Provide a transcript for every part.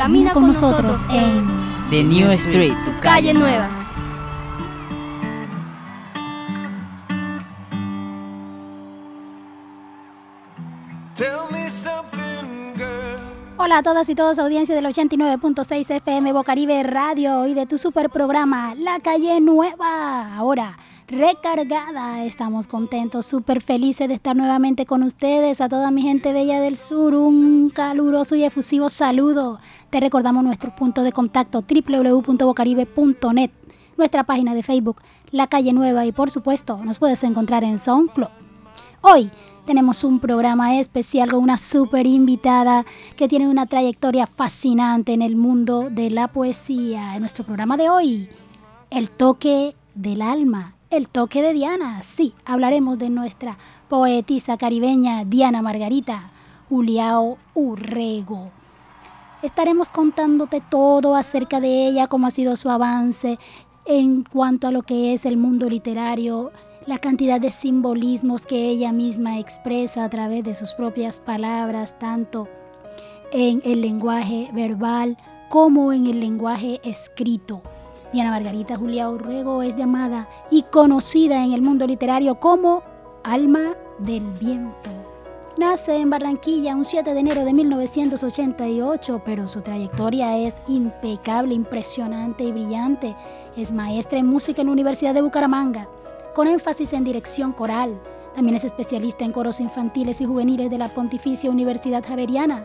camina con nosotros en The New Street, tu calle nueva. Hola a todas y todos, audiencia del 89.6 FM Bocaribe Radio y de tu super programa La Calle Nueva. Ahora recargada, estamos contentos, súper felices de estar nuevamente con ustedes. A toda mi gente bella del sur, un caluroso y efusivo saludo. Te recordamos nuestro punto de contacto www.bocaribe.net, nuestra página de Facebook La Calle Nueva y por supuesto nos puedes encontrar en SoundCloud. Hoy tenemos un programa especial con una súper invitada que tiene una trayectoria fascinante en el mundo de la poesía. En nuestro programa de hoy, El toque del alma, el toque de Diana. Sí, hablaremos de nuestra poetisa caribeña Diana Margarita Uliao Urrego. Estaremos contándote todo acerca de ella, cómo ha sido su avance en cuanto a lo que es el mundo literario la cantidad de simbolismos que ella misma expresa a través de sus propias palabras, tanto en el lenguaje verbal como en el lenguaje escrito. Diana Margarita Julia Urrego es llamada y conocida en el mundo literario como Alma del Viento. Nace en Barranquilla un 7 de enero de 1988, pero su trayectoria es impecable, impresionante y brillante. Es maestra en música en la Universidad de Bucaramanga con énfasis en dirección coral. También es especialista en coros infantiles y juveniles de la Pontificia Universidad Javeriana.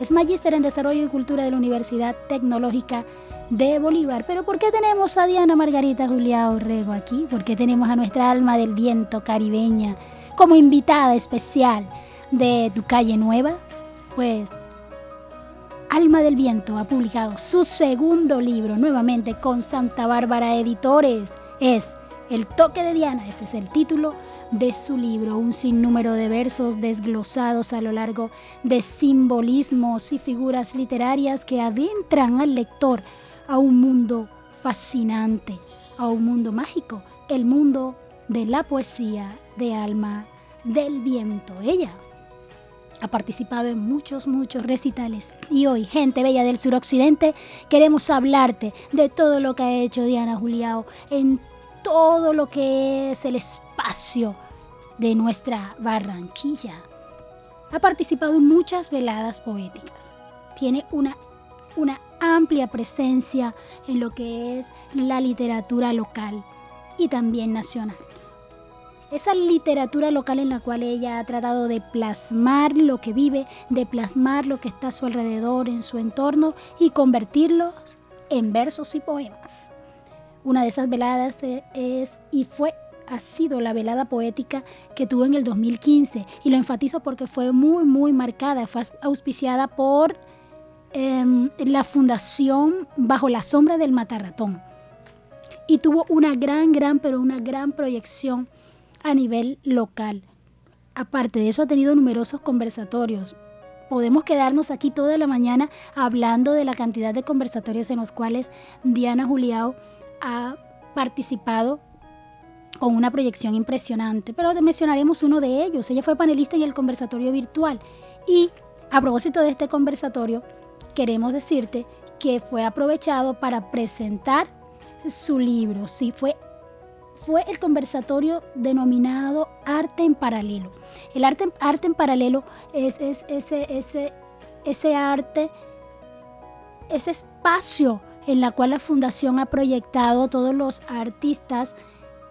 Es magíster en Desarrollo y Cultura de la Universidad Tecnológica de Bolívar. Pero ¿por qué tenemos a Diana Margarita Julia Orrego aquí? ¿Por qué tenemos a nuestra alma del viento caribeña como invitada especial de Tu Calle Nueva? Pues Alma del Viento ha publicado su segundo libro nuevamente con Santa Bárbara Editores. Es el toque de Diana, este es el título de su libro, un sinnúmero de versos desglosados a lo largo de simbolismos y figuras literarias que adentran al lector a un mundo fascinante, a un mundo mágico, el mundo de la poesía de alma del viento. Ella ha participado en muchos, muchos recitales. Y hoy, gente bella del suroccidente, queremos hablarte de todo lo que ha hecho Diana Juliao en todo lo que es el espacio de nuestra Barranquilla. Ha participado en muchas veladas poéticas. Tiene una, una amplia presencia en lo que es la literatura local y también nacional. Esa literatura local en la cual ella ha tratado de plasmar lo que vive, de plasmar lo que está a su alrededor, en su entorno y convertirlos en versos y poemas. Una de esas veladas e, es y fue ha sido la velada poética que tuvo en el 2015 y lo enfatizo porque fue muy muy marcada, fue auspiciada por em, la fundación Bajo la sombra del Matarratón y tuvo una gran gran pero una gran proyección a nivel local. Aparte de eso ha tenido numerosos conversatorios. Podemos quedarnos aquí toda la mañana hablando de la cantidad de conversatorios en los cuales Diana Juliao ha participado con una proyección impresionante, pero mencionaremos uno de ellos. Ella fue panelista en el conversatorio virtual y a propósito de este conversatorio, queremos decirte que fue aprovechado para presentar su libro. Sí, fue, fue el conversatorio denominado Arte en Paralelo. El arte, arte en paralelo es, es ese, ese, ese arte, ese espacio en la cual la fundación ha proyectado todos los artistas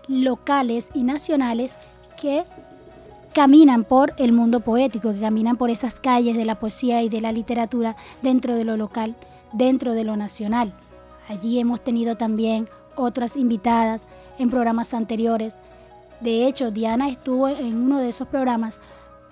locales y nacionales que caminan por el mundo poético, que caminan por esas calles de la poesía y de la literatura dentro de lo local, dentro de lo nacional. Allí hemos tenido también otras invitadas en programas anteriores. De hecho, Diana estuvo en uno de esos programas,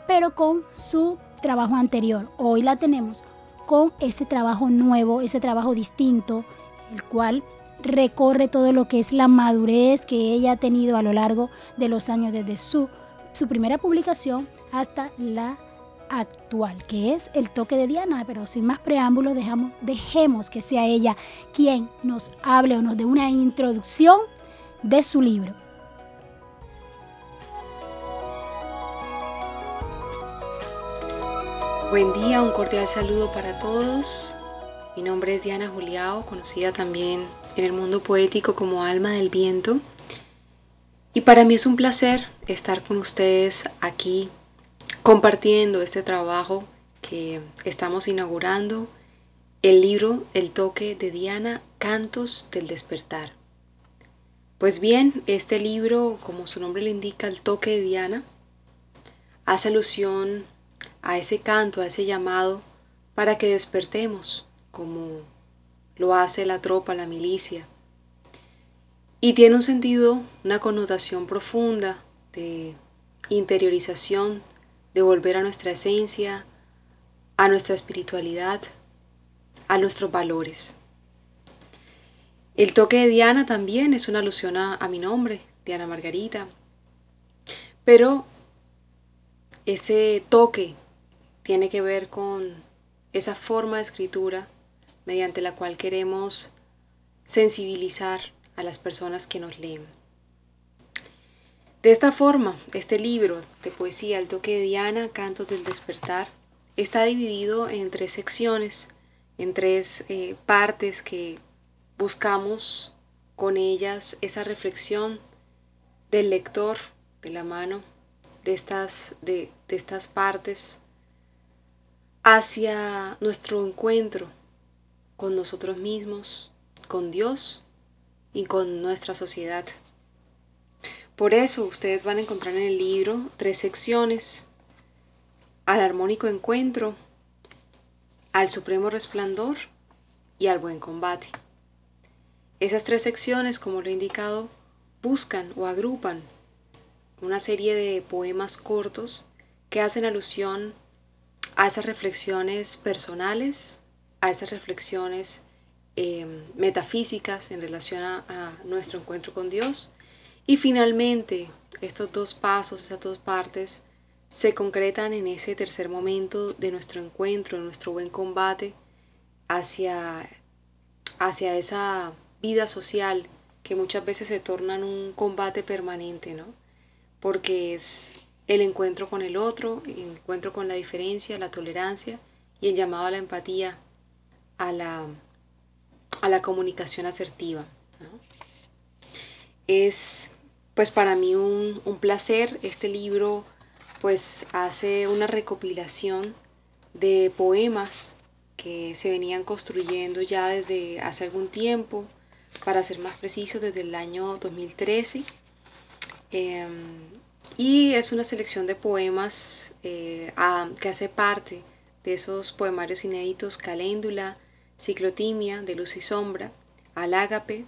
pero con su trabajo anterior. Hoy la tenemos con ese trabajo nuevo, ese trabajo distinto, el cual recorre todo lo que es la madurez que ella ha tenido a lo largo de los años desde su, su primera publicación hasta la actual, que es el toque de Diana, pero sin más preámbulos dejamos, dejemos que sea ella quien nos hable o nos dé una introducción de su libro. Buen día, un cordial saludo para todos. Mi nombre es Diana Juliao, conocida también en el mundo poético como Alma del Viento. Y para mí es un placer estar con ustedes aquí compartiendo este trabajo que estamos inaugurando, el libro El toque de Diana, Cantos del Despertar. Pues bien, este libro, como su nombre le indica, El toque de Diana, hace alusión a ese canto, a ese llamado para que despertemos, como lo hace la tropa, la milicia. Y tiene un sentido, una connotación profunda de interiorización, de volver a nuestra esencia, a nuestra espiritualidad, a nuestros valores. El toque de Diana también es una alusión a, mi nombre, Diana Margarita. Pero ese toque tiene que ver con esa forma de escritura mediante la cual queremos sensibilizar a las personas que nos leen. De esta forma, este libro de poesía El toque de Diana, Cantos del Despertar, está dividido en tres secciones, en tres eh, partes que buscamos con ellas esa reflexión del lector de la mano de estas, de estas partes hacia nuestro encuentro con nosotros mismos, con Dios y con nuestra sociedad. Por eso ustedes van a encontrar en el libro tres secciones, al armónico encuentro, al supremo resplandor y al buen combate. Esas tres secciones, como lo he indicado, buscan o agrupan una serie de poemas cortos que hacen alusión a esas reflexiones personales, a esas reflexiones em, metafísicas en relación a, nuestro encuentro con Dios. Y finalmente, estos dos pasos, esas dos partes, se concretan en ese tercer momento de nuestro encuentro, de nuestro buen combate hacia, hacia esa vida social que muchas veces se torna en un combate permanente, ¿no? Porque es el encuentro con el otro, el encuentro con la diferencia, la tolerancia y el llamado a la empatía, a la, a la comunicación asertiva. Es pues para mí un, un, placer. Este libro pues hace una recopilación de poemas que se venían construyendo ya desde hace algún tiempo, para ser más preciso desde el año 2013. Y es una selección de poemas eh, que hace parte de esos poemarios inéditos Caléndula, Ciclotimia, de Luz y Sombra, Alágape,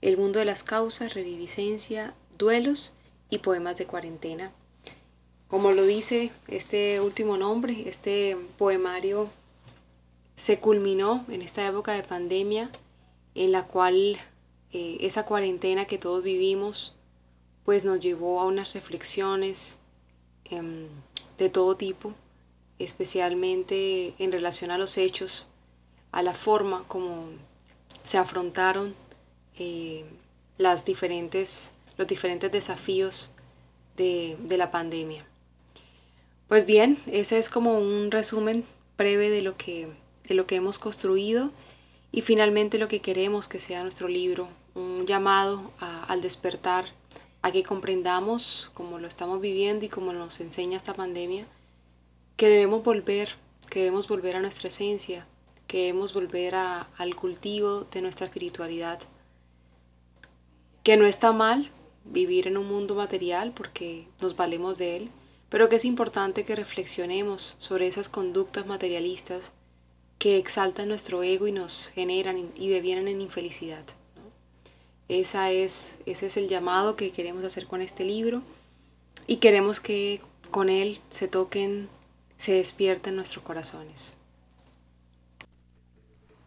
El mundo de las causas, Reviviscencia, Duelos y Poemas de Cuarentena. Como lo dice este último nombre, este poemario se culminó en esta época de pandemia en la cual eh, esa cuarentena que todos vivimos pues nos llevó a unas reflexiones em, de todo tipo, especialmente en relación a los hechos, a la forma como se afrontaron eh, las diferentes, los diferentes desafíos de, de la pandemia. Pues bien, ese es como un resumen breve de lo que, de lo que hemos construido y finalmente lo que queremos que sea nuestro libro, un llamado al despertar a que comprendamos, como lo estamos viviendo y como nos enseña esta pandemia, que debemos volver, que debemos volver a nuestra esencia, que debemos volver al cultivo de nuestra espiritualidad, que no está mal vivir en un mundo material porque nos valemos de él, pero que es importante que reflexionemos sobre esas conductas materialistas que exaltan nuestro ego y nos generan y devienen en infelicidad. Esa es, ese es el llamado que queremos hacer con este libro y queremos que con él se toquen, se despierten nuestros corazones.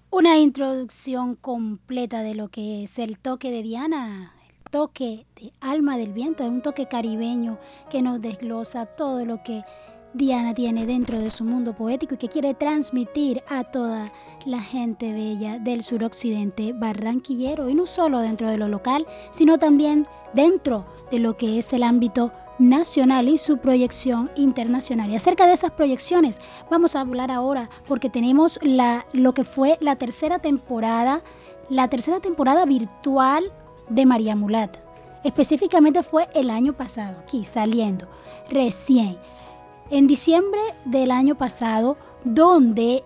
Una introducción completa de lo que es el toque de Diana, el toque de alma del viento, es un toque caribeño que nos desglosa todo lo que Diana tiene dentro de su mundo poético y que quiere transmitir a toda la gente bella del suroccidente barranquillero y no solo dentro de lo local, sino también dentro de lo que es el ámbito nacional y su proyección internacional. Y acerca de esas proyecciones vamos a hablar ahora porque tenemos la, lo que fue la tercera temporada, la tercera temporada virtual de María Mulat. Específicamente fue el año pasado, aquí saliendo, recién, en diciembre del año pasado, donde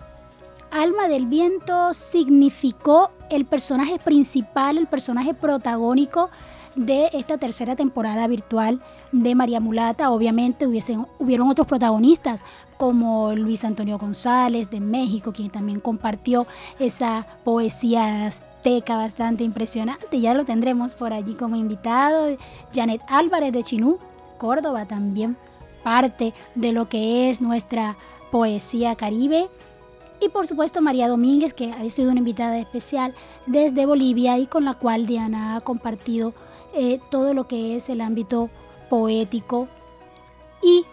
Alma del Viento significó el personaje principal, el personaje protagónico de esta tercera temporada virtual de María Mulata. Obviamente hubiesen, hubieron otros protagonistas como Luis Antonio González de México, quien también compartió esa poesía azteca bastante impresionante. Ya lo tendremos por allí como invitado. Janet Álvarez de Chinú, Córdoba también parte de lo que es nuestra poesía caribe. Y por supuesto María Domínguez, que ha sido una invitada especial desde Bolivia y con la cual Diana ha compartido eh, todo lo que es el ámbito poético y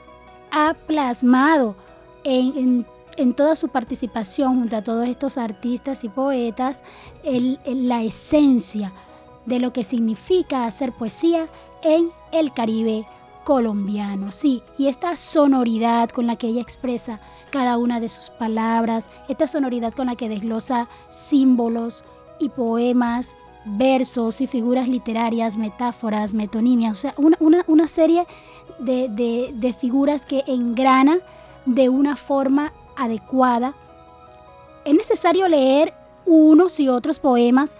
ha plasmado en, toda su participación junto a todos estos artistas y poetas la esencia de lo que significa hacer poesía en el Caribe colombiano, sí, y esta sonoridad con la que ella expresa cada una de sus palabras, esta sonoridad con la que desglosa símbolos y poemas, versos y figuras literarias, metáforas, metonimias, o sea, una, serie de, de figuras que engrana de una forma adecuada. Es necesario leer unos y otros poemas,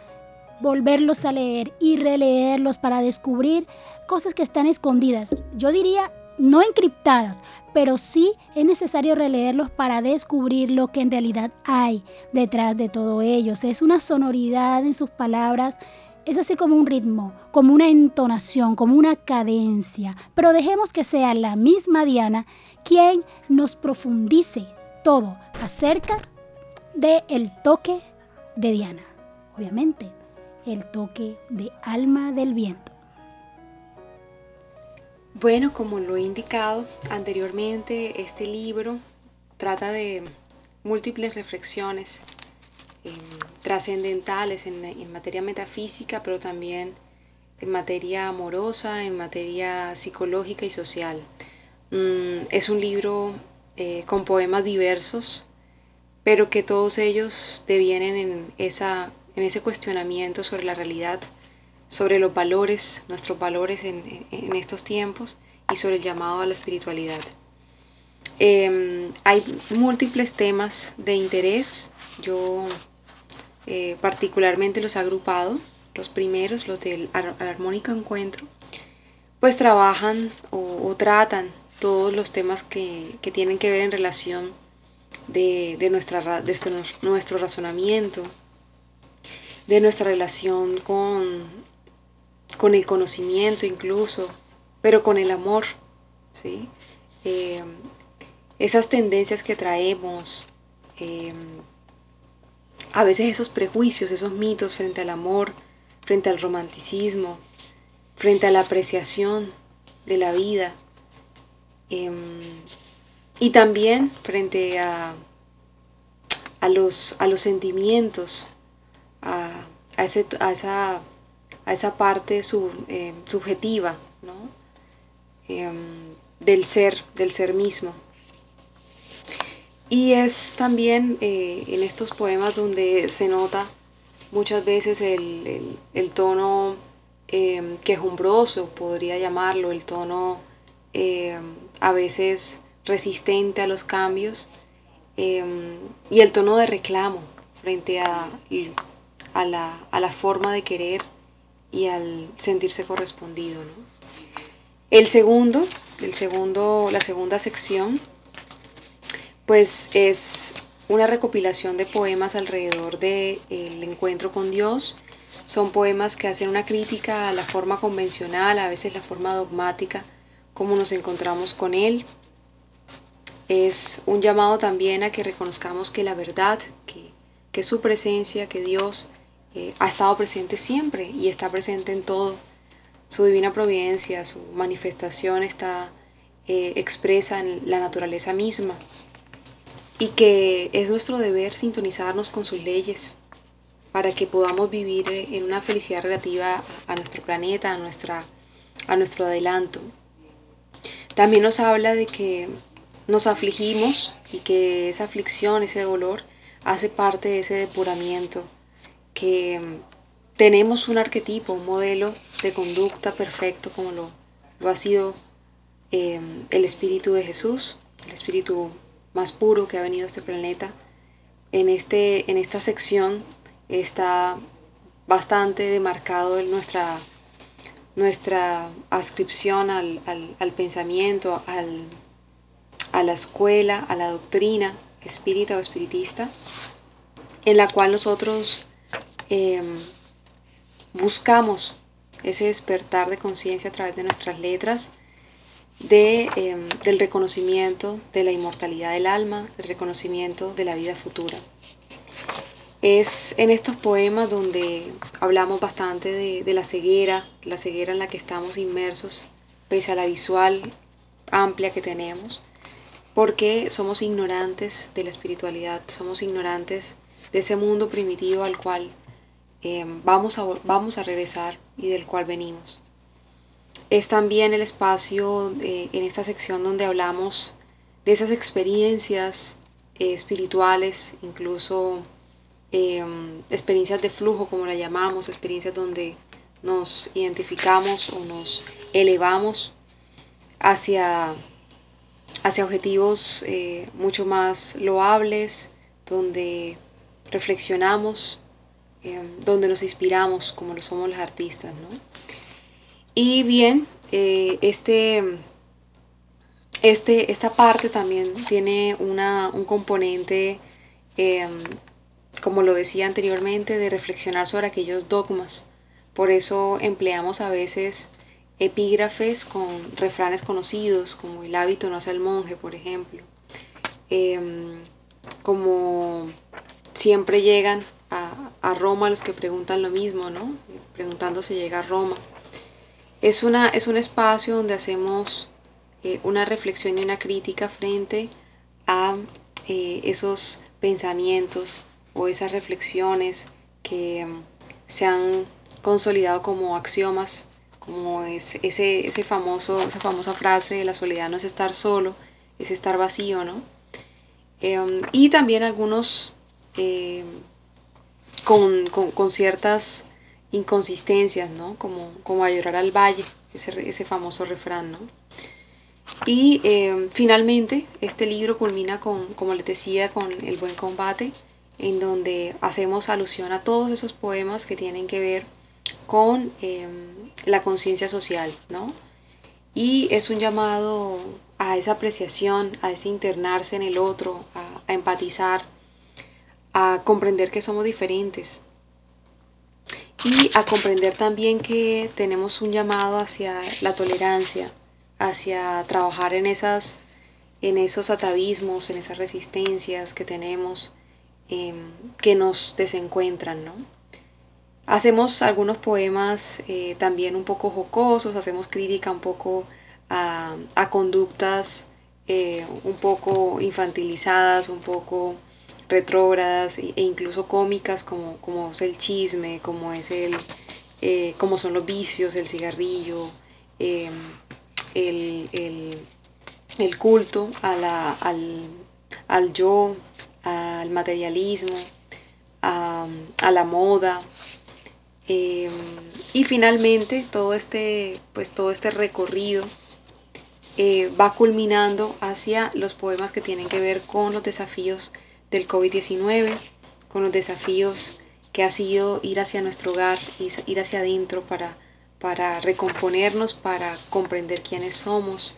volverlos a leer y releerlos para descubrir cosas que están escondidas. Yo diría no encriptadas, pero sí es necesario releerlos para descubrir lo que en realidad hay detrás de todo ellos. Es una sonoridad en sus palabras, es así como un ritmo, como una entonación, como una cadencia. Pero dejemos que sea la misma Diana quien nos profundice todo acerca del el toque de Diana. Obviamente, el toque de alma del viento. Bueno, como lo he indicado anteriormente, este libro trata de múltiples reflexiones em, trascendentales en, materia metafísica, pero también en materia amorosa, en materia psicológica y social. Mm, es un libro eh, con poemas diversos, pero que todos ellos devienen en, esa, en ese cuestionamiento sobre la realidad sobre los valores, nuestros valores en, estos tiempos y sobre el llamado a la espiritualidad. Em, hay múltiples temas de interés, yo eh, particularmente los he agrupado, los primeros, los del armónico encuentro, pues trabajan o, tratan todos los temas que, tienen que ver en relación de, nuestra, de nuestro razonamiento, de nuestra relación con con el conocimiento incluso, pero con el amor, ¿sí? Eh, esas tendencias que traemos, eh, a veces esos prejuicios, esos mitos frente al amor, frente al romanticismo, frente a la apreciación de la vida, em, y también frente a, a, los, a los sentimientos, a, a, ese, a esa a esa parte eh, subjetiva em, del ser, del ser mismo. Y es también eh, en estos poemas donde se nota muchas veces el, tono em, quejumbroso, podría llamarlo, el tono em, a veces resistente a los cambios y el tono de reclamo frente a, a, la, a la forma de querer y al sentirse correspondido. El segundo, el segundo, la segunda sección, pues es una recopilación de poemas alrededor del encuentro con Dios. Son poemas que hacen una crítica a la forma convencional, a veces la forma dogmática, como nos encontramos con Él. Es un llamado también a que reconozcamos que la verdad, que, que su presencia, que Dios eh, ha estado presente siempre y está presente en todo. Su divina providencia, su manifestación está eh, expresa en la naturaleza misma y que es nuestro deber sintonizarnos con sus leyes para que podamos vivir en una felicidad relativa a nuestro planeta, a, nuestra, a nuestro adelanto. También nos habla de que nos afligimos y que esa aflicción, ese dolor, hace parte de ese depuramiento, que tenemos un arquetipo, un modelo de conducta perfecto como lo, lo ha sido eh, el Espíritu de Jesús, el Espíritu más puro que ha venido a este planeta. En, este, en esta sección está bastante demarcado nuestra, nuestra ascripción al, pensamiento, al, a la escuela, a la doctrina espírita o espiritista, en la cual nosotros em, buscamos ese despertar de conciencia a través de nuestras letras de, em, del reconocimiento de la inmortalidad del alma, del reconocimiento de la vida futura. Es en estos poemas donde hablamos bastante de, de, la ceguera, la ceguera en la que estamos inmersos, pese a la visual amplia que tenemos, porque somos ignorantes de la espiritualidad, somos ignorantes de ese mundo primitivo al cual em, vamos, a, vamos a regresar y del cual venimos. Es también el espacio en esta sección donde hablamos de esas experiencias eh, espirituales, incluso em, experiencias de flujo, como la llamamos, experiencias donde nos identificamos o nos elevamos hacia, hacia objetivos eh, mucho más loables, donde reflexionamos, em, donde nos inspiramos, como lo somos los artistas. ¿no? Y bien, eh, este, este, esta parte también tiene una, un componente, em, como lo decía anteriormente, de reflexionar sobre aquellos dogmas. Por eso empleamos a veces epígrafes con refranes conocidos, como el hábito no hace el monje, por ejemplo. Em, como siempre llegan a, a, Roma los que preguntan lo mismo, ¿no? Preguntando si llega a Roma. Es, una, es un espacio donde hacemos eh, una reflexión y una crítica frente a eh, esos pensamientos o esas reflexiones que mm, se han consolidado como axiomas, como es ese, ese famoso, esa famosa frase de la soledad no es estar solo, es estar vacío, ¿no? Em, y también algunos eh, con, con, con ciertas inconsistencias, ¿no? Como, como a llorar al valle, ese, ese famoso refrán, ¿no? Y eh, finalmente este libro culmina con, como les decía, con El buen combate, en donde hacemos alusión a todos esos poemas que tienen que ver con em, la conciencia social, ¿no? Y es un llamado a esa apreciación, a ese internarse en el otro, a empatizar, a comprender que somos diferentes, y a comprender también que tenemos un llamado hacia la tolerancia, hacia trabajar en, esas, en esos atavismos, en esas resistencias que tenemos em, que nos desencuentran. ¿no? Hacemos algunos poemas eh, también un poco jocosos, hacemos crítica un poco a, conductas eh, un poco infantilizadas, un poco retrógradas e incluso cómicas como, como es el chisme, como es el eh, como son los vicios, el cigarrillo, em, el, culto a la, al, yo, al materialismo, a, la moda. Em, y finalmente todo este, pues todo este recorrido eh, va culminando hacia los poemas que tienen que ver con los desafíos del COVID-19, con los desafíos que ha sido ir hacia nuestro hogar, ir hacia adentro para, para recomponernos, para comprender quiénes somos,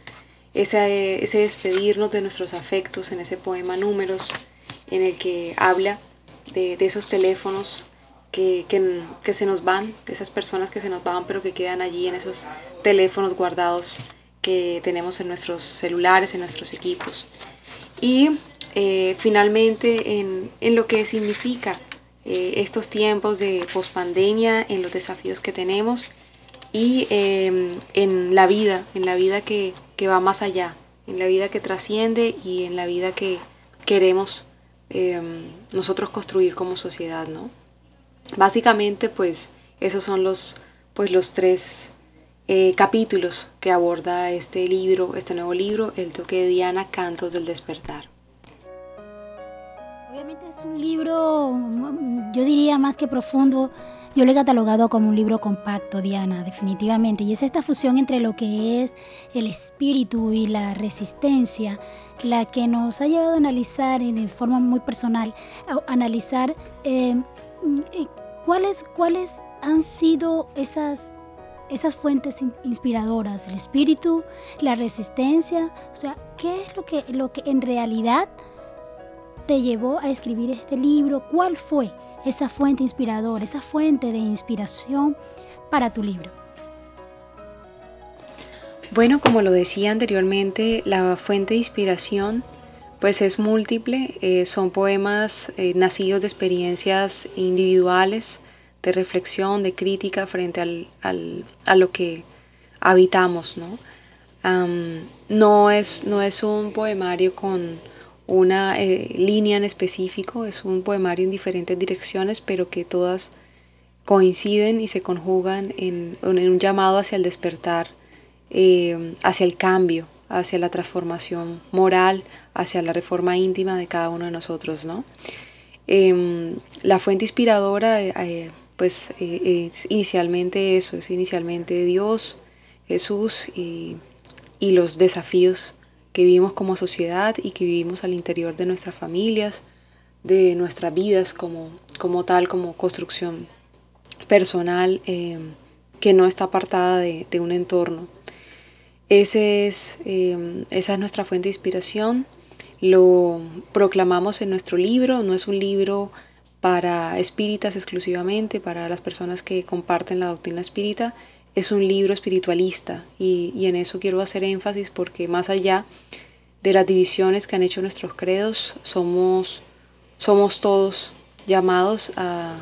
ese, ese despedirnos de nuestros afectos en ese poema Números, en el que habla de, esos teléfonos que, que, se nos van, de esas personas que se nos van, pero que quedan allí en esos teléfonos guardados que tenemos en nuestros celulares, en nuestros equipos. Y eh, finalmente en, lo que significa eh, estos tiempos de pospandemia, en los desafíos que tenemos y em, en la vida, en la vida que, va más allá, en la vida que trasciende y en la vida que queremos em, nosotros construir como sociedad, ¿no? Básicamente, pues, esos son los, pues, los tres eh, capítulos que aborda este libro, este nuevo libro, El toque de Diana, Cantos del Despertar. Obviamente es un libro, yo diría más que profundo, yo lo he catalogado como un libro compacto, Diana, definitivamente. Y es esta fusión entre lo que es el espíritu y la resistencia la que nos ha llevado a analizar de forma muy personal, a analizar eh, eh, cuáles, cuáles han sido esas, esas fuentes inspiradoras, el espíritu, la resistencia, o sea, qué es lo que, lo que en realidad te llevó a escribir este libro, cuál fue esa fuente inspiradora, esa fuente de inspiración para tu libro. Bueno, como lo decía anteriormente, la fuente de inspiración pues es múltiple, eh, son poemas eh, nacidos de experiencias individuales, de reflexión, de crítica frente al, a lo que habitamos, ¿no? no, es, no es un poemario con una eh, línea en específico, es un poemario en diferentes direcciones, pero que todas coinciden y se conjugan en, un llamado hacia el despertar, hacia el cambio, hacia la transformación moral, hacia la reforma íntima de cada uno de nosotros, ¿no? Em, la fuente inspiradora, eh, eh, pues eh, es inicialmente eso, es inicialmente Dios, Jesús y, los desafíos que vivimos como sociedad y que vivimos al interior de nuestras familias, de nuestras vidas como, como tal, como construcción personal em, que no está apartada de un entorno em, esa es nuestra fuente de inspiración. Lo proclamamos en nuestro libro. No es un libro para espíritas exclusivamente, para las personas que comparten la doctrina espírita. Es un libro espiritualista y, y en eso quiero hacer énfasis porque más allá de las divisiones que han hecho nuestros credos, somos, somos todos llamados a,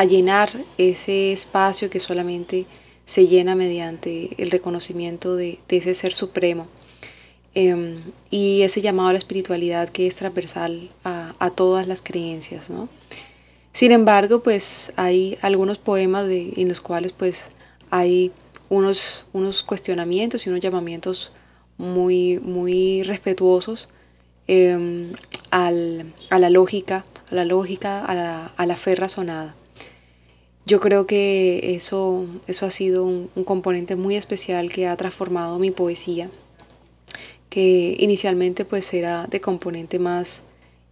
a llenar ese espacio que solamente se llena mediante el reconocimiento de, ese ser supremo em, y ese llamado a la espiritualidad que es transversal a, todas las creencias. ¿no? Sin embargo, pues hay algunos poemas de, en los cuales pues hay unos, unos cuestionamientos y unos llamamientos muy, muy respetuosos em, al, a la lógica, a la lógica, a la, a la fe razonada. Yo creo que eso, eso ha sido un, componente muy especial que ha transformado mi poesía, que inicialmente pues era de componente más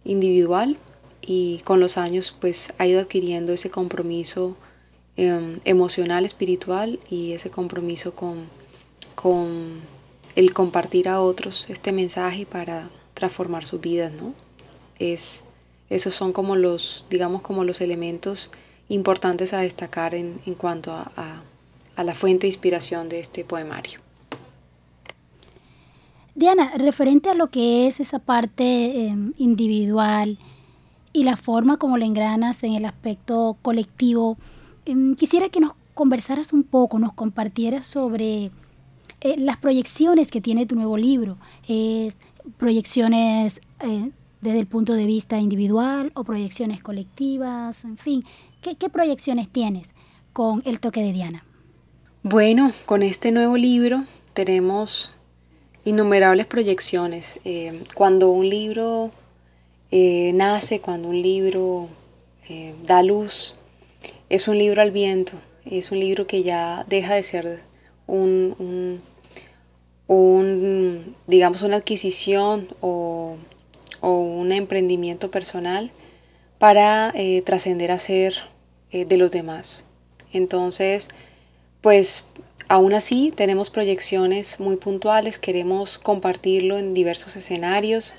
individual y con los años pues ha ido adquiriendo ese compromiso em, emocional, espiritual y ese compromiso con, con el compartir a otros este mensaje para transformar sus vidas, ¿no? Es, esos son como los, digamos, como los elementos importantes a destacar en, en cuanto a, a, la fuente de inspiración de este poemario. Diana, referente a lo que es esa parte em, individual y la forma como lo engranas en el aspecto colectivo, quisiera que nos conversaras un poco, nos compartieras sobre eh, las proyecciones que tiene tu nuevo libro, proyecciones eh, desde el punto de vista individual o proyecciones colectivas, en fin, ¿Qué, proyecciones tienes con el toque de Diana? Bueno, con este nuevo libro tenemos innumerables proyecciones. Eh, cuando un libro nace, cuando un libro da luz, es un libro al viento, es un libro que ya deja de ser un, un, digamos, una adquisición o, o un emprendimiento personal para eh, trascender a ser eh, de los demás. Entonces, pues aún así tenemos proyecciones muy puntuales, queremos compartirlo en diversos escenarios,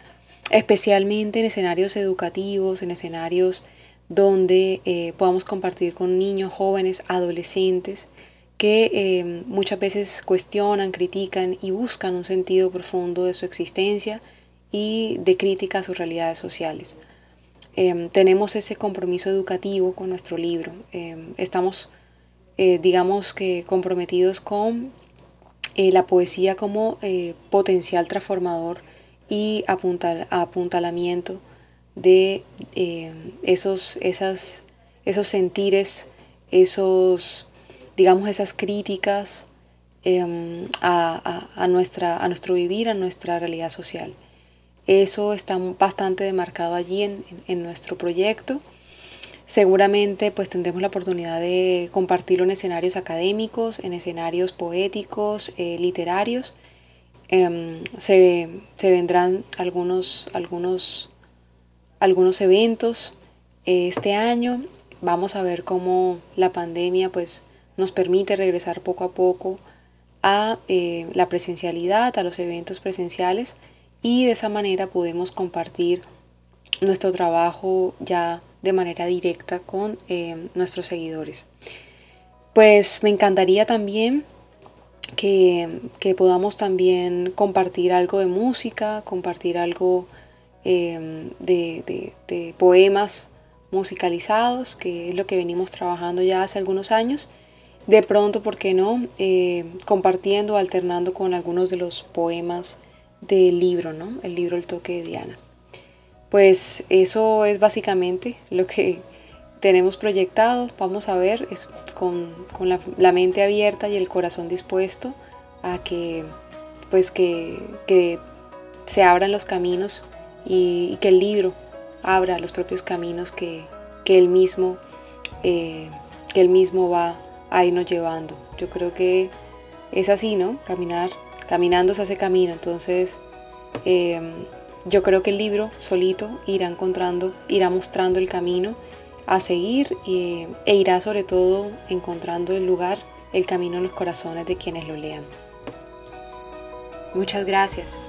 especialmente en escenarios educativos, en escenarios donde eh, podamos compartir con niños, jóvenes, adolescentes, que muchas veces cuestionan, critican y buscan un sentido profundo de su existencia y de crítica a sus realidades sociales. Em, tenemos ese compromiso educativo con nuestro libro. Estamos, eh, digamos que, comprometidos con eh, la poesía como eh, potencial transformador y apuntalamiento de esos, esas, esos sentires, esos, digamos, esas críticas em, a, nuestra, a nuestro vivir, a nuestra realidad social. Eso está bastante demarcado allí en, nuestro proyecto. Seguramente pues tendremos la oportunidad de compartirlo en escenarios académicos, en escenarios poéticos, eh, literarios. Em, se, vendrán algunos, algunos, algunos eventos eh, este año. Vamos a ver cómo la pandemia pues nos permite regresar poco a poco a eh, la presencialidad, a los eventos presenciales y de esa manera podemos compartir nuestro trabajo ya de manera directa con eh, nuestros seguidores. Pues me encantaría también que, podamos también compartir algo de música, compartir algo em, de, poemas musicalizados, que es lo que venimos trabajando ya hace algunos años. De pronto, ¿por qué no? Eh, compartiendo, alternando con algunos de los poemas del libro, ¿no? El libro El toque de Diana. Pues eso es básicamente lo que tenemos proyectado. Vamos a ver es con, la, mente abierta y el corazón dispuesto a que pues que, se abran los caminos y, que el libro abra los propios caminos que, que él mismo eh, que él mismo va a irnos llevando. Yo creo que es así, ¿no? Caminar caminando se hace camino, entonces em, yo creo que el libro solito irá encontrando, irá mostrando el camino a seguir e irá sobre todo encontrando el lugar, el camino en los corazones de quienes lo lean. Muchas gracias.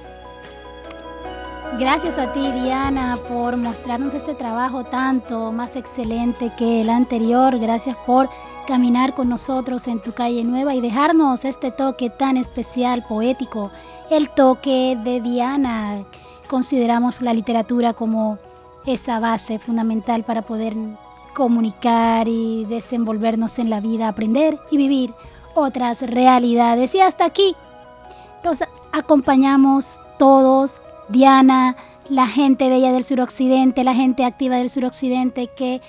Gracias a ti, Diana, por mostrarnos este trabajo tanto más excelente que el anterior. Gracias por caminar con nosotros en tu calle nueva y dejarnos este toque tan especial, poético, el toque de Diana. Consideramos la literatura como esa base fundamental para poder comunicar y desenvolvernos en la vida, aprender y vivir otras realidades. Y hasta aquí los acompañamos todos, Diana, la gente bella del suroccidente, la gente activa del suroccidente que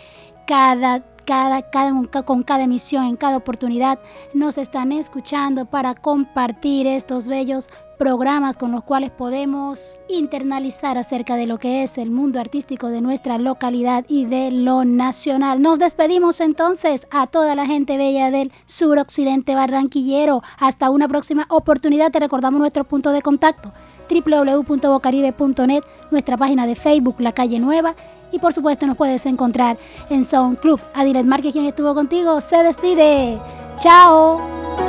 cada cada, cada, con cada emisión, en cada oportunidad, nos están escuchando para compartir estos bellos programas con los cuales podemos internalizar acerca de lo que es el mundo artístico de nuestra localidad y de lo nacional. Nos despedimos entonces a toda la gente bella del suroccidente barranquillero. Hasta una próxima oportunidad. Te recordamos nuestro punto de contacto www.bocaribe.net, nuestra página de Facebook La Calle Nueva y por supuesto nos puedes encontrar en Sound Club. Adilet Márquez, quien estuvo contigo, se despide. ¡Chao!